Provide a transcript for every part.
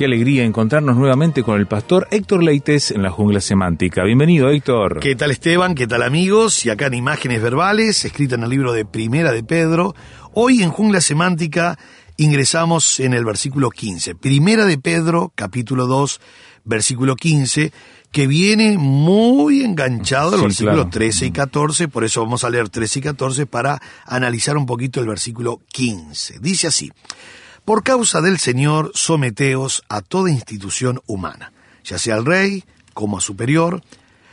Qué alegría encontrarnos nuevamente con el pastor Héctor Leites en la jungla semántica. Bienvenido, Héctor. ¿Qué tal Esteban? ¿Qué tal amigos? Y acá en Imágenes Verbales, escrita en el libro de Primera de Pedro. Hoy en Jungla Semántica ingresamos en el versículo 15. Primera de Pedro, capítulo 2, versículo 15, que viene muy enganchado al Sí, versículo claro. 13 y 14, por eso vamos a leer 13 y 14 para analizar un poquito el versículo 15. Dice así. Por causa del Señor, someteos a toda institución humana, ya sea al rey como a superior,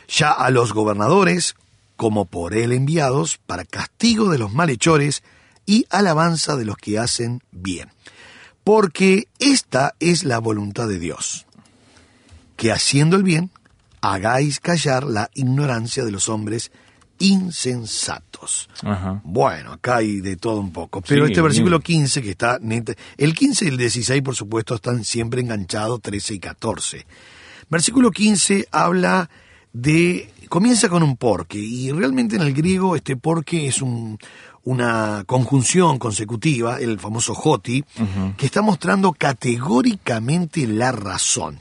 ya a los gobernadores como por él enviados, para castigo de los malhechores y alabanza de los que hacen bien. Porque esta es la voluntad de Dios, que haciendo el bien, hagáis callar la ignorancia de los hombres insensatos. Ajá. Bueno, acá hay de todo un poco. Pero Sí, este versículo bien. 15 que está... neta- El 15 y el 16, por supuesto, están siempre enganchados, 13 y 14. Versículo 15 habla de... Comienza con un porque, y realmente en el griego este porque es un- una conjunción consecutiva, el famoso joti, que está mostrando categóricamente la razón.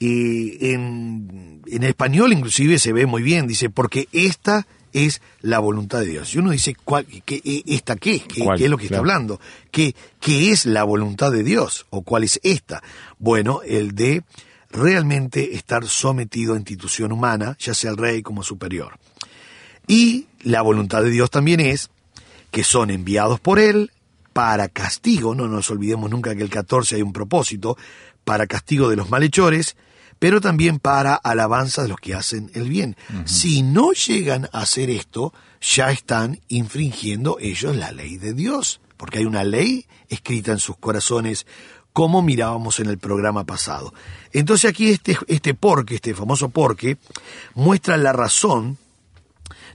Y en, en español inclusive se ve muy bien, dice, porque esta es la voluntad de Dios. Y uno dice, ¿cuál, qué, eh, ¿esta qué? ¿Qué, ¿Cuál? qué es lo que está hablando? ¿Qué, ¿Qué es la voluntad de Dios? ¿O cuál es esta? Bueno, el de realmente estar sometido a institución humana, ya sea el rey como superior. Y la voluntad de Dios también es que son enviados por Él para castigo, no nos olvidemos nunca que el 14 hay un propósito, para castigo de los malhechores, pero también para alabanza de los que hacen el bien. Si no llegan a hacer esto, ya están infringiendo ellos la ley de Dios, porque hay una ley escrita en sus corazones, como mirábamos en el programa pasado. Entonces aquí este, este porque, este famoso porque, muestra la razón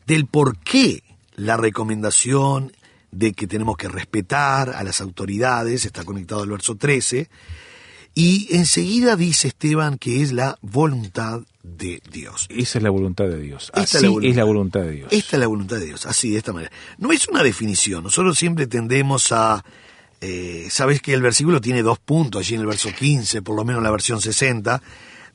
del por qué la recomendación de que tenemos que respetar a las autoridades, está conectado al verso 13, y enseguida dice Esteban que es la voluntad de Dios. Esa es la voluntad de Dios. Esta Así es la voluntad. de Dios. Esta es la voluntad de Dios, así, de esta manera. No es una definición, nosotros siempre tendemos a... Eh, Sabes que el versículo tiene dos puntos, allí en el verso 15, por lo menos en la versión 60,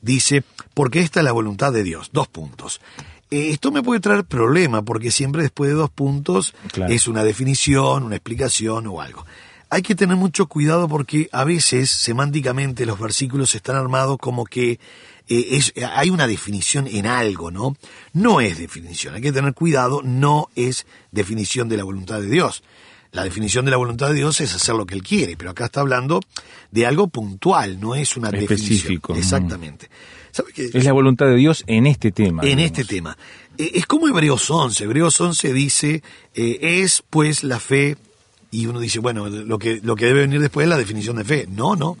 dice, porque esta es la voluntad de Dios, dos puntos. Eh, esto me puede traer problema, porque siempre después de dos puntos Claro. es una definición, una explicación o algo. Hay que tener mucho cuidado porque a veces semánticamente los versículos están armados como que eh, es, hay una definición en algo, ¿no? No es definición, hay que tener cuidado, no es definición de la voluntad de Dios. La definición de la voluntad de Dios es hacer lo que Él quiere, pero acá está hablando de algo puntual, no es una Específico, definición. Exactamente. ¿Sabe qué? Es la voluntad de Dios en este tema. en digamos. este tema. Eh, Es como Hebreos 11. Hebreos 11 dice, eh, es pues la fe, y uno dice, bueno, lo que, lo que debe venir después es la definición de fe. No, no.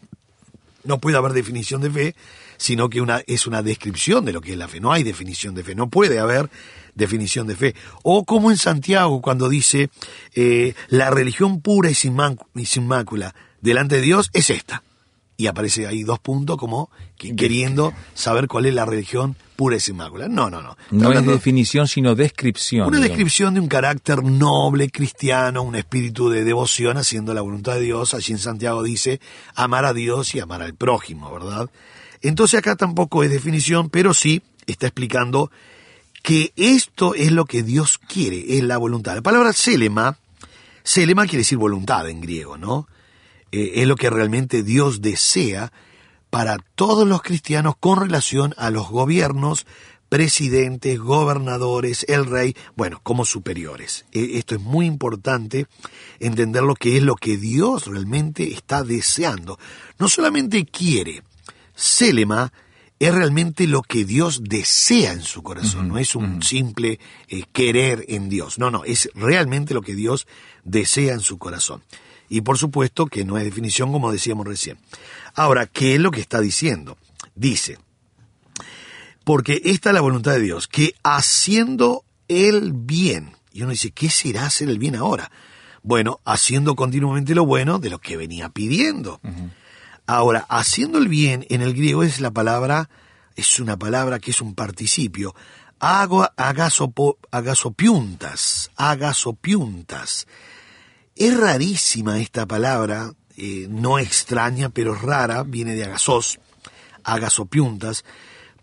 No puede haber definición de fe, sino que una, es una descripción de lo que es la fe. No hay definición de fe, no puede haber definición de fe. O como en Santiago cuando dice, eh, la religión pura y sin, y sin mácula delante de Dios es esta. Y aparece ahí dos puntos como que- queriendo saber cuál es la religión pura y sin mácula. No, no, no. Está No es definición, sino descripción. una digamos. descripción de un carácter noble, cristiano, un espíritu de devoción haciendo la voluntad de Dios. Allí en Santiago dice amar a Dios y amar al prójimo, ¿verdad? Entonces acá tampoco es definición, pero sí está explicando que esto es lo que Dios quiere, es la voluntad. La palabra selema, selema quiere decir voluntad en griego, ¿no? Eh, es lo que realmente Dios desea para todos los cristianos con relación a los gobiernos, presidentes, gobernadores, el rey, bueno, como superiores. E- Esto es muy importante, entender lo que es lo que Dios realmente está deseando. No solamente quiere, Selema es realmente lo que Dios desea en su corazón, no es un simple eh, querer en Dios, no, no, es realmente lo que Dios desea en su corazón. Y por supuesto que no es definición como decíamos recién. Ahora, ¿qué es lo que está diciendo? Dice, porque esta es la voluntad de Dios, que haciendo el bien, y uno dice, ¿qué será hacer el bien ahora? Bueno, haciendo continuamente lo bueno de lo que venía pidiendo. Ahora, haciendo el bien en el griego es la palabra, es una palabra que es un participio. Hago, agasopiuntas, agasopiuntas. Es rarísima esta palabra, eh, no extraña, pero rara, viene de agasos, agasopiuntas,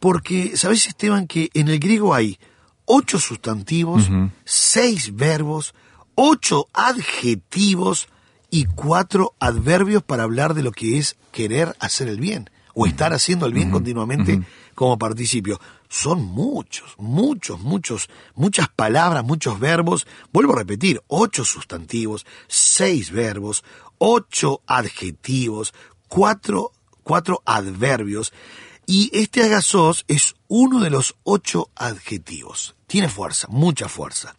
porque, ¿sabes, Esteban, que en el griego hay ocho sustantivos, seis verbos, ocho adjetivos y cuatro adverbios para hablar de lo que es querer hacer el bien o estar haciendo el bien continuamente como participio. Son muchos, muchos, muchos, muchas palabras, muchos verbos. Vuelvo a repetir, ocho sustantivos, seis verbos, ocho adjetivos, cuatro, cuatro adverbios. Y este agasos es uno de los ocho adjetivos. Tiene fuerza, mucha fuerza.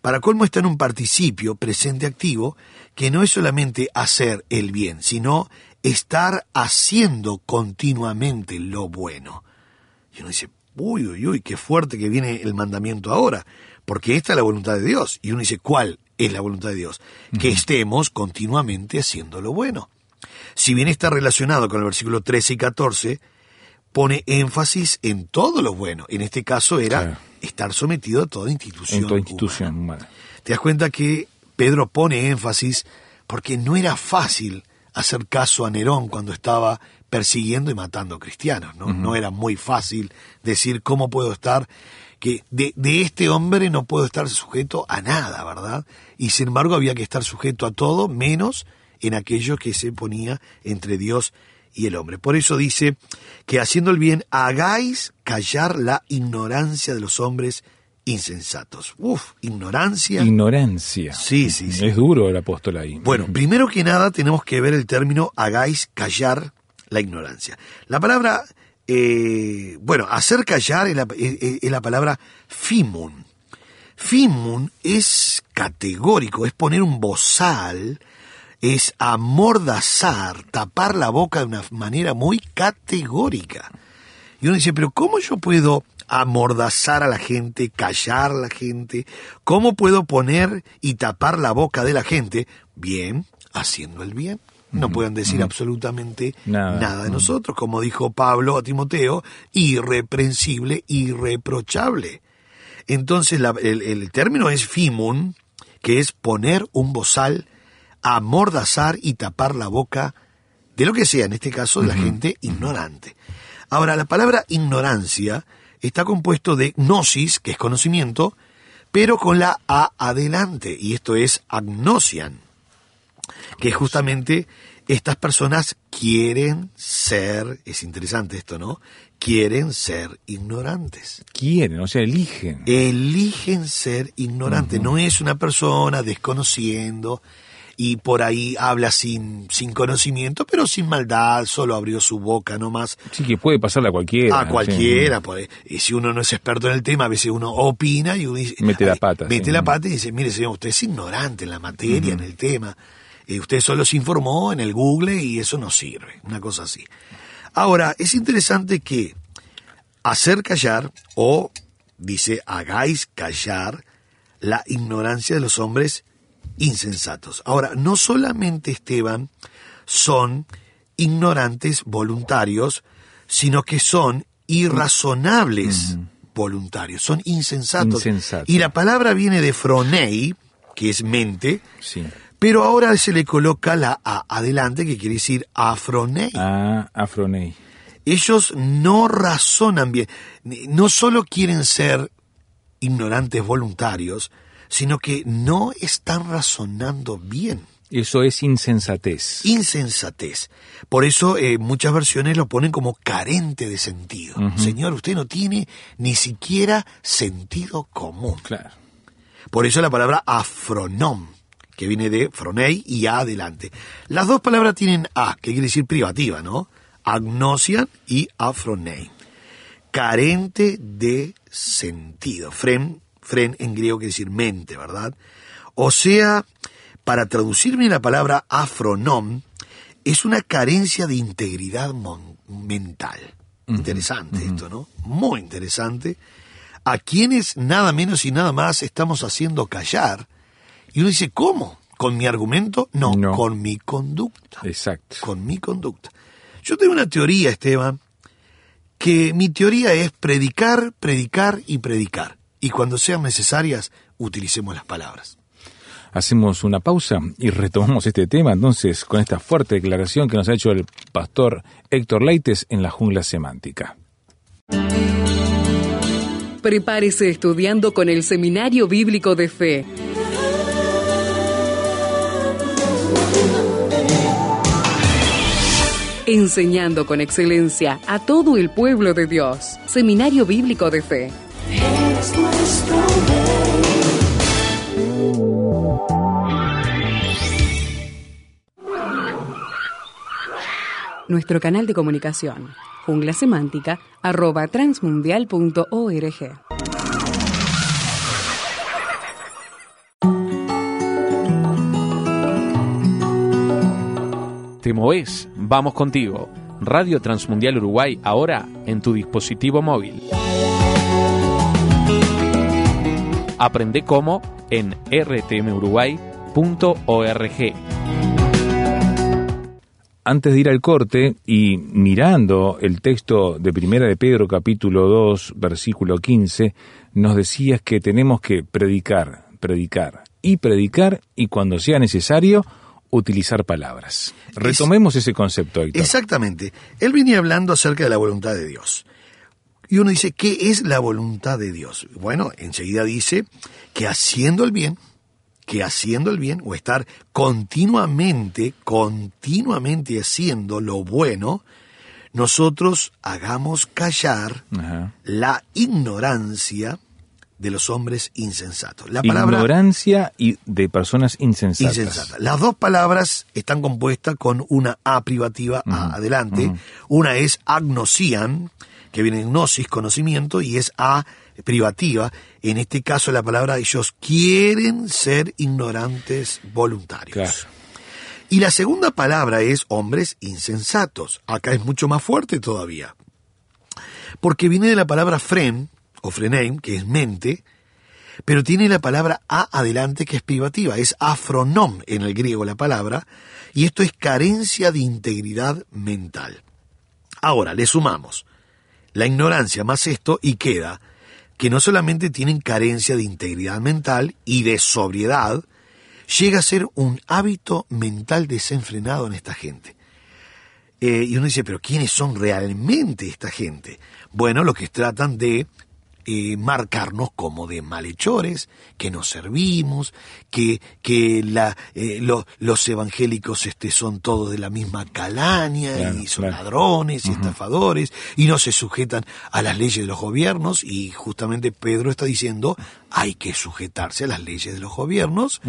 Para colmo está en un participio presente activo que no es solamente hacer el bien, sino estar haciendo continuamente lo bueno. Y uno dice, uy, uy, uy, qué fuerte que viene el mandamiento ahora, porque esta es la voluntad de Dios. Y uno dice, ¿cuál es la voluntad de Dios? Que estemos continuamente haciendo lo bueno. Si bien está relacionado con el versículo 13 y 14, pone énfasis en todo lo bueno. En este caso era Claro. estar sometido a toda institución. En toda humana. institución humana. Te das cuenta que Pedro pone énfasis porque no era fácil hacer caso a Nerón cuando estaba persiguiendo y matando cristianos, ¿no? No era muy fácil decir cómo puedo estar, que de, de este hombre no puedo estar sujeto a nada, ¿verdad? Y sin embargo había que estar sujeto a todo, menos en aquello que se ponía entre Dios y el hombre. Por eso dice que haciendo el bien hagáis callar la ignorancia de los hombres insensatos. Uf, ignorancia. Ignorancia. Sí, sí, sí. Es duro el apóstol ahí. Bueno, primero que nada tenemos que ver el término hagáis callar la ignorancia. La palabra, eh, bueno, hacer callar es la, es- es la palabra fimun. Fimun es categórico, es poner un bozal, es amordazar, tapar la boca de una manera muy categórica. Y uno dice, pero ¿cómo yo puedo amordazar a la gente, callar a la gente? ¿Cómo puedo poner y tapar la boca de la gente? Bien, haciendo el bien. No pueden decir absolutamente Nada. nada, de nosotros, como dijo Pablo a Timoteo, irreprensible, irreprochable. Entonces la- el, el término es fimun, que es poner un bozal, amordazar y tapar la boca de lo que sea, en este caso de la gente ignorante. Ahora, la palabra ignorancia está compuesto de gnosis, que es conocimiento, pero con la A adelante, y esto es agnosian, que justamente estas personas quieren ser, es interesante esto, ¿no? Quieren ser ignorantes. Quieren, o sea, eligen. Eligen ser ignorantes. No es una persona desconociendo y por ahí habla sin, sin conocimiento, pero sin maldad, solo abrió su boca nomás. Sí, que puede pasarle a cualquiera. A cualquiera, sí. pues, y si uno no es experto en el tema, a veces uno opina y uno dice, Mete la pata, Mete sí. la pata y dice, mire señor, usted es ignorante en la materia, en el tema. Eh, usted solo se informó en el Google y eso no sirve, una cosa así. Ahora, es interesante que hacer callar, o dice, hagáis callar la ignorancia de los hombres insensatos. Ahora, no solamente Esteban son ignorantes voluntarios, sino que son irrazonables voluntarios, son insensatos. Y la palabra viene de fronei, que es mente, Sí. Pero ahora se le coloca la A adelante, que quiere decir afronei. Ah, Afronei. Ellos no razonan bien, no solo quieren ser ignorantes voluntarios, sino que no están razonando bien. Eso es insensatez. Insensatez. Por eso eh, muchas versiones lo ponen como carente de sentido. Señor, usted no tiene ni siquiera sentido común. Claro. Por eso la palabra afronom, que viene de fronei y a adelante. Las dos palabras tienen a, que quiere decir privativa, ¿no? Agnosian y afronei. Carente de sentido. Fren, fren en griego quiere decir mente, ¿verdad? O sea, para traducirme la palabra afronom, es una carencia de integridad mental. Interesante esto, ¿no? Muy interesante. A quienes nada menos y nada más estamos haciendo callar. Y uno dice, ¿cómo? ¿Con mi argumento? No, No. con mi conducta. Exacto. Con mi conducta. Yo tengo una teoría, Esteban, que mi teoría es predicar, predicar y predicar. Y cuando sean necesarias, utilicemos las palabras. Hacemos una pausa y retomamos este tema entonces con esta fuerte declaración que nos ha hecho el pastor Héctor Leites en la jungla semántica. Prepárese estudiando con el Seminario Bíblico de Fe. Enseñando con excelencia a todo el pueblo de Dios. Seminario Bíblico de Fe. Nuestro canal de comunicación, jungla semántica, arroba transmundial.org. Te movés, vamos contigo. Radio Transmundial Uruguay ahora en tu dispositivo móvil. Aprende cómo en rtmuruguay.org. Antes de ir al corte y mirando el texto de Primera de Pedro capítulo 2 versículo 15, nos decías que tenemos que predicar, predicar y predicar y cuando sea necesario utilizar palabras. Retomemos ese concepto, Héctor. Exactamente. Él venía hablando acerca de la voluntad de Dios. Y uno dice, ¿qué es la voluntad de Dios? Bueno, enseguida dice que haciendo el bien, que haciendo el bien, o estar continuamente, continuamente haciendo lo bueno, nosotros hagamos callar Ajá. la ignorancia de los hombres insensatos. La palabra Ignorancia y de personas insensatas. insensata. Las dos palabras están compuestas con una A privativa A adelante. Una es agnosian, que viene de gnosis, conocimiento, y es A privativa. En este caso la palabra ellos quieren ser ignorantes voluntarios. Claro. Y la segunda palabra es hombres insensatos. Acá es mucho más fuerte todavía. Porque viene de la palabra fren, o que es mente, pero tiene la palabra a adelante que es privativa, es afronom en el griego la palabra, y esto es carencia de integridad mental. Ahora, le sumamos la ignorancia más esto y queda que no solamente tienen carencia de integridad mental y de sobriedad, llega a ser un hábito mental desenfrenado en esta gente. Eh, y uno dice, pero ¿quiénes son realmente esta gente? Bueno, los que tratan de eh, marcarnos como de malhechores, que nos servimos, que, que la, eh, lo- los evangélicos este, son todos de la misma calaña Claro, y son claro. ladrones y estafadores y no se sujetan a las leyes de los gobiernos y justamente Pedro está diciendo hay que sujetarse a las leyes de los gobiernos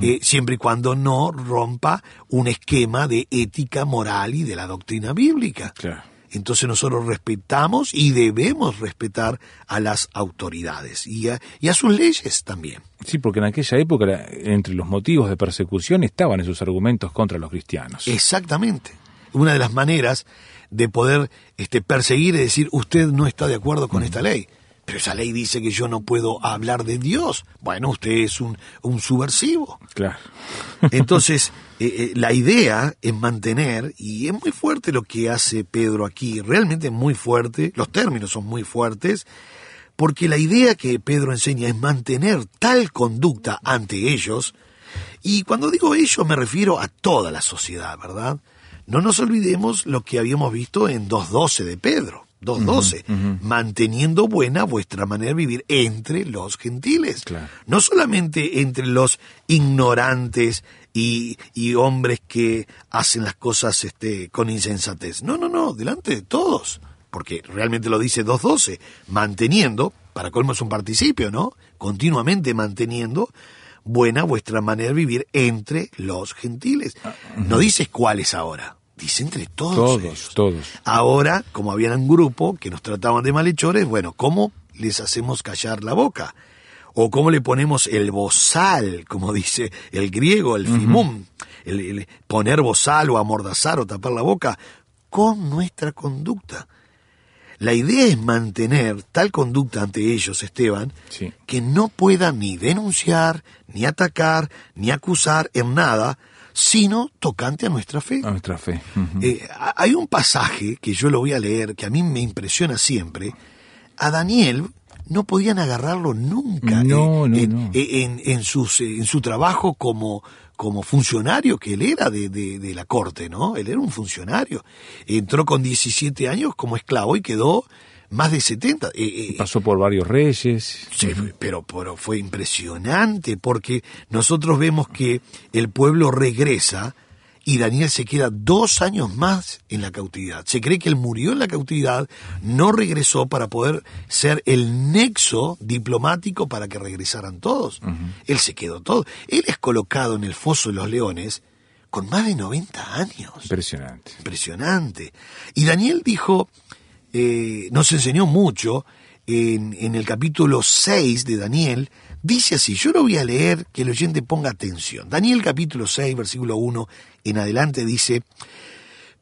eh, siempre y cuando no rompa un esquema de ética moral y de la doctrina bíblica. Claro. Entonces nosotros respetamos y debemos respetar a las autoridades y a, y a sus leyes también. Sí, porque en aquella época, entre los motivos de persecución, estaban esos argumentos contra los cristianos. Exactamente. Una de las maneras de poder este, perseguir es decir, usted no está de acuerdo con esta ley. Pero esa ley dice que yo no puedo hablar de Dios. Bueno, usted es un, un subversivo. Claro. Entonces, eh, eh, la idea es mantener, y es muy fuerte lo que hace Pedro aquí, realmente es muy fuerte, los términos son muy fuertes, porque la idea que Pedro enseña es mantener tal conducta ante ellos, y cuando digo ellos me refiero a toda la sociedad, ¿verdad? No nos olvidemos lo que habíamos visto en 2.12 de Pedro. 2.12, manteniendo buena vuestra manera de vivir entre los gentiles. Claro. No solamente entre los ignorantes y, y hombres que hacen las cosas este, con insensatez. No, no, no, delante de todos. Porque realmente lo dice 2.12, manteniendo, para colmo es un participio, ¿no? Continuamente manteniendo buena vuestra manera de vivir entre los gentiles. No dices cuáles ahora, dice entre todos. Todos, ellos. todos. Ahora, como habían un grupo que nos trataban de malhechores, bueno, ¿cómo les hacemos callar la boca? O cómo le ponemos el bozal, como dice el griego, el fimum, el, el poner bozal o amordazar o tapar la boca, con nuestra conducta. La idea es mantener tal conducta ante ellos, Esteban, Sí. que no puedan ni denunciar, ni atacar, ni acusar en nada, sino tocante a nuestra fe. A nuestra fe. Eh, ha- hay un pasaje que yo lo voy a leer que a mí me impresiona siempre. A Daniel no podían agarrarlo nunca No, eh, no, en, no. eh, en- en sus, eh, en su trabajo como, como funcionario que él era de, de- de la corte, ¿no? Él era un funcionario. Entró con 17 años como esclavo y quedó más de 70. Eh, eh, Pasó por varios reyes. Sí, pero, pero fue impresionante porque nosotros vemos que el pueblo regresa y Daniel se queda dos años más en la cautividad. Se cree que él murió en la cautividad, no regresó para poder ser el nexo diplomático para que regresaran todos. Él se quedó todo. Él es colocado en el foso de los leones con más de 90 años. Impresionante. Impresionante. Y Daniel dijo, eh, nos enseñó mucho en, en el capítulo 6 de Daniel, dice así, yo lo voy a leer, que el oyente ponga atención. Daniel capítulo 6, versículo 1 en adelante dice,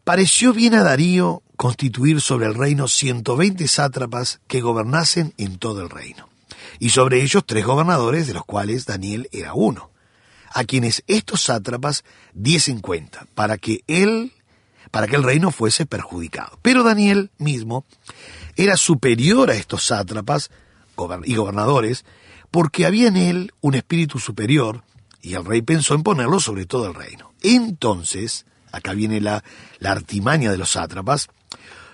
pareció bien a Darío constituir sobre el reino 120 sátrapas que gobernasen en todo el reino, y sobre ellos tres gobernadores, de los cuales Daniel era uno a quienes estos sátrapas diesen cuenta, para que él, para que el reino fuese perjudicado. Pero Daniel mismo era superior a estos sátrapas y gobernadores, porque había en él un espíritu superior, y el rey pensó en ponerlo sobre todo el reino. Entonces, acá viene la, la artimaña de los sátrapas,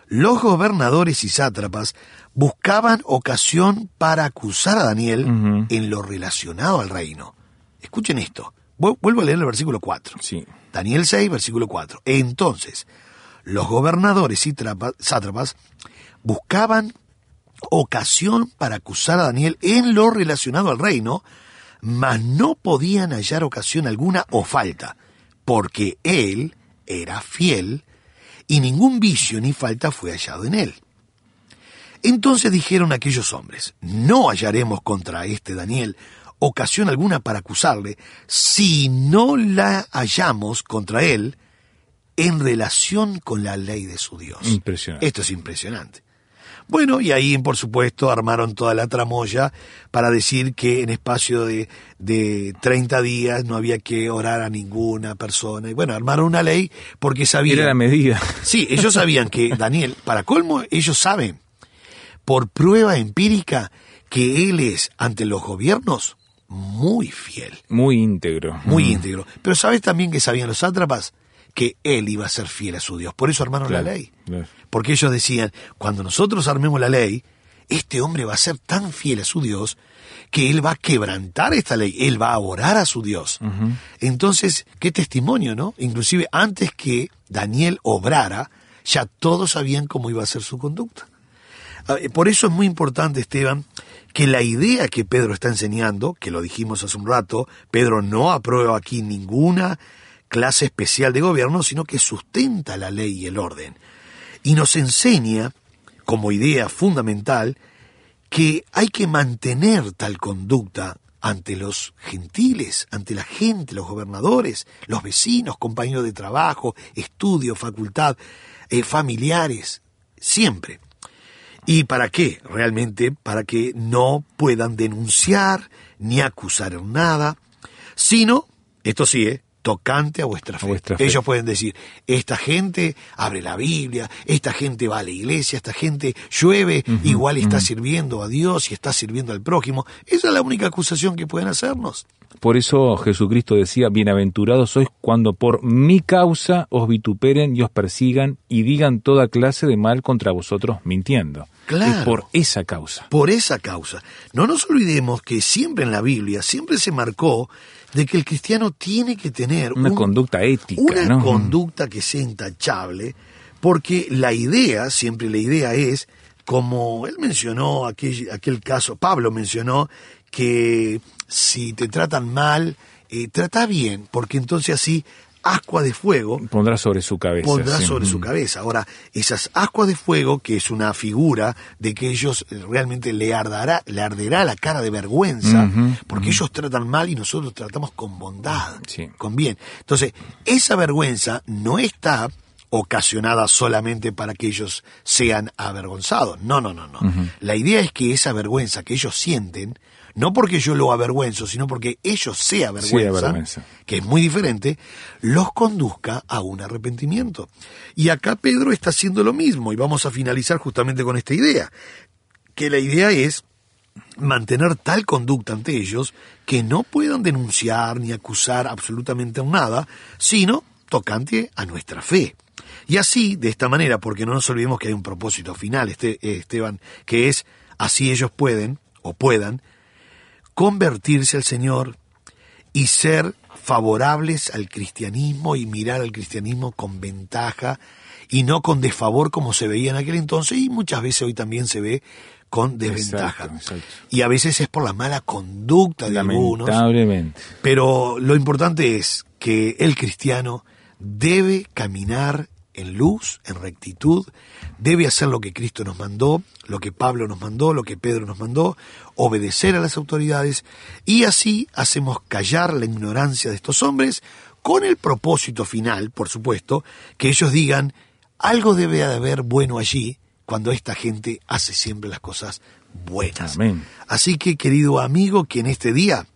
los gobernadores y sátrapas buscaban ocasión para acusar a Daniel en lo relacionado al reino. Escuchen esto. Vu- Vuelvo a leer el versículo 4. Sí. Daniel 6, versículo 4. Entonces, los gobernadores y trapa- sátrapas buscaban ocasión para acusar a Daniel en lo relacionado al reino, mas no podían hallar ocasión alguna o falta, porque él era fiel y ningún vicio ni falta fue hallado en él. Entonces dijeron aquellos hombres, no hallaremos contra este Daniel ocasión alguna para acusarle, si no la hallamos contra él en relación con la ley de su Dios. Impresionante. Esto es impresionante. Bueno, y ahí, por supuesto, armaron toda la tramoya para decir que en espacio de, de 30 días no había que orar a ninguna persona. Y bueno, armaron una ley porque sabían... Era la medida. Sí, ellos sabían que Daniel, para colmo, ellos saben, por prueba empírica, que él es ante los gobiernos muy fiel, Muy íntegro. muy Mm. íntegro. Pero ¿sabes también que sabían los sátrapas? Que él iba a ser fiel a su Dios. Por eso armaron Claro, la ley. claro. Porque ellos decían, cuando nosotros armemos la ley, este hombre va a ser tan fiel a su Dios que él va a quebrantar esta ley, él va a orar a su Dios. Entonces, qué testimonio, ¿no? Inclusive antes que Daniel obrara, ya todos sabían cómo iba a ser su conducta. Ah, eh, Por eso es muy importante, Esteban, que la idea que Pedro está enseñando, que lo dijimos hace un rato, Pedro no aprueba aquí ninguna clase especial de gobierno, sino que sustenta la ley y el orden. Y nos enseña, como idea fundamental, que hay que mantener tal conducta ante los gentiles, ante la gente, los gobernadores, los vecinos, compañeros de trabajo, estudio, facultad, eh, familiares, siempre. ¿Y para qué? Realmente para que no puedan denunciar ni acusar en nada, sino, esto sí, ¿eh? tocante a vuestra fe. vuestra fe. Ellos pueden decir, esta gente abre la Biblia, esta gente va a la iglesia, esta gente llueve, igual está sirviendo a Dios y está sirviendo al prójimo. Esa es la única acusación que pueden hacernos. Por eso Jesucristo decía, bienaventurados sois cuando por mi causa os vituperen y os persigan y digan toda clase de mal contra vosotros mintiendo. Claro. Es por esa causa. Por esa causa. No nos olvidemos que siempre en la Biblia, siempre se marcó de que el cristiano tiene que tener Una un- conducta ética, una ¿no? conducta que sea intachable, porque la idea, siempre la idea es, como él mencionó aquel, aquel caso, Pablo mencionó, que si te tratan mal, eh, trata bien, porque entonces así ascua de fuego Pondrá sobre su cabeza. pondrá sí. sobre su cabeza. Ahora, esas ascuas de fuego, que es una figura de que ellos eh, realmente le ardará, le arderá la cara de vergüenza, porque ellos tratan mal y nosotros tratamos con bondad, Sí. con bien. Entonces, esa vergüenza no está ocasionada solamente para que ellos sean avergonzados. No, no, no, no. La idea es que esa vergüenza que ellos sienten, no porque yo lo avergüenzo, sino porque ellos se avergüenzan, avergüenza. que es muy diferente, los conduzca a un arrepentimiento. Y acá Pedro está haciendo lo mismo y vamos a finalizar justamente con esta idea, que la idea es mantener tal conducta ante ellos que no puedan denunciar ni acusar absolutamente nada, sino tocante a nuestra fe. Y así, de esta manera, porque no nos olvidemos que hay un propósito final, este, eh, Esteban, que es así ellos pueden o puedan convertirse al Señor y ser favorables al cristianismo y mirar al cristianismo con ventaja y no con desfavor como se veía en aquel entonces y muchas veces hoy también se ve con desventaja. Exacto, exacto. Y a veces es por la mala conducta de algunos. Lamentablemente. Pero lo importante es que el cristiano debe caminar en luz, en rectitud, debe hacer lo que Cristo nos mandó, lo que Pablo nos mandó, lo que Pedro nos mandó, obedecer a las autoridades y así hacemos callar la ignorancia de estos hombres con el propósito final, por supuesto, que ellos digan, algo debe de haber bueno allí cuando esta gente hace siempre las cosas buenas. Amén. Así que, querido amigo, que en este día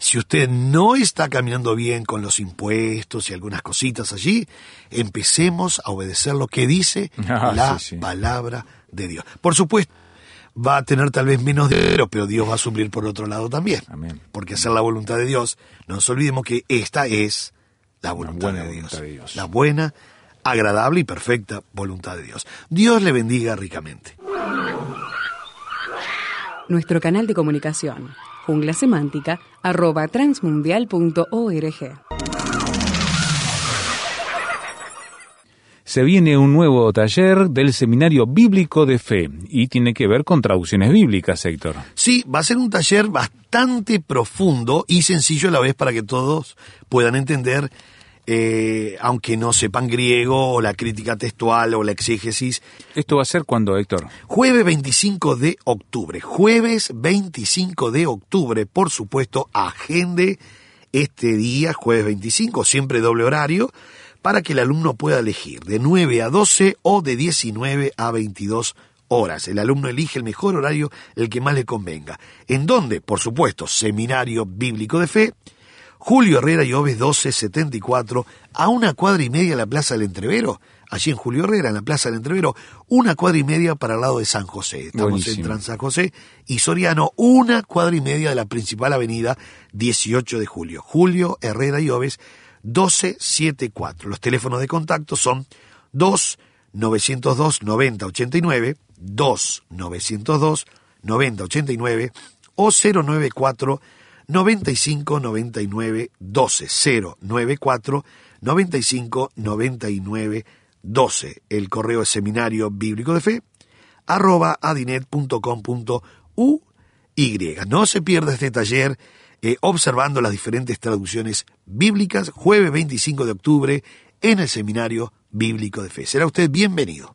si usted no está caminando bien con los impuestos y algunas cositas allí, empecemos a obedecer lo que dice Ah, la sí, sí. palabra de Dios. Por supuesto, va a tener tal vez menos dinero, pero Dios va a suplir por otro lado también. Amén. Porque hacer la voluntad de Dios, no nos olvidemos que esta es la voluntad, buena de, Dios. voluntad de Dios. La buena, agradable y perfecta voluntad de Dios. Dios le bendiga ricamente. Nuestro canal de comunicación, jungla semántica, arroba transmundial.org. Se viene un nuevo taller del Seminario Bíblico de Fe y tiene que ver con traducciones bíblicas, Héctor. Sí, va a ser un taller bastante profundo y sencillo a la vez para que todos puedan entender, eh, aunque no sepan griego o la crítica textual o la exégesis. ¿Esto va a ser cuándo, Héctor? Jueves 25 de octubre, jueves 25 de octubre, por supuesto, agende este día, jueves 25, siempre doble horario, para que el alumno pueda elegir de 9 a 12 o de 19 a 22 horas. El alumno elige el mejor horario, el que más le convenga. ¿En dónde? Por supuesto, Seminario Bíblico de Fe, Julio Herrera y Oves 1274, a una cuadra y media de la Plaza del Entrevero, allí en Julio Herrera, en la Plaza del Entrevero, una cuadra y media para el lado de San José. Estamos Buenísimo. en Trans San José y Soriano, una cuadra y media de la principal avenida 18 de julio. Julio Herrera y Oves 1274. Los teléfonos de contacto son 2 902 9089, 2 902 9089 o 094 95 99 12 094 95 99 12. El correo es seminario bíblico de fe arroba adinet.com.uy. No se pierda este taller eh, observando las diferentes traducciones bíblicas, jueves 25 de octubre en el Seminario Bíblico de Fe. Será usted bienvenido.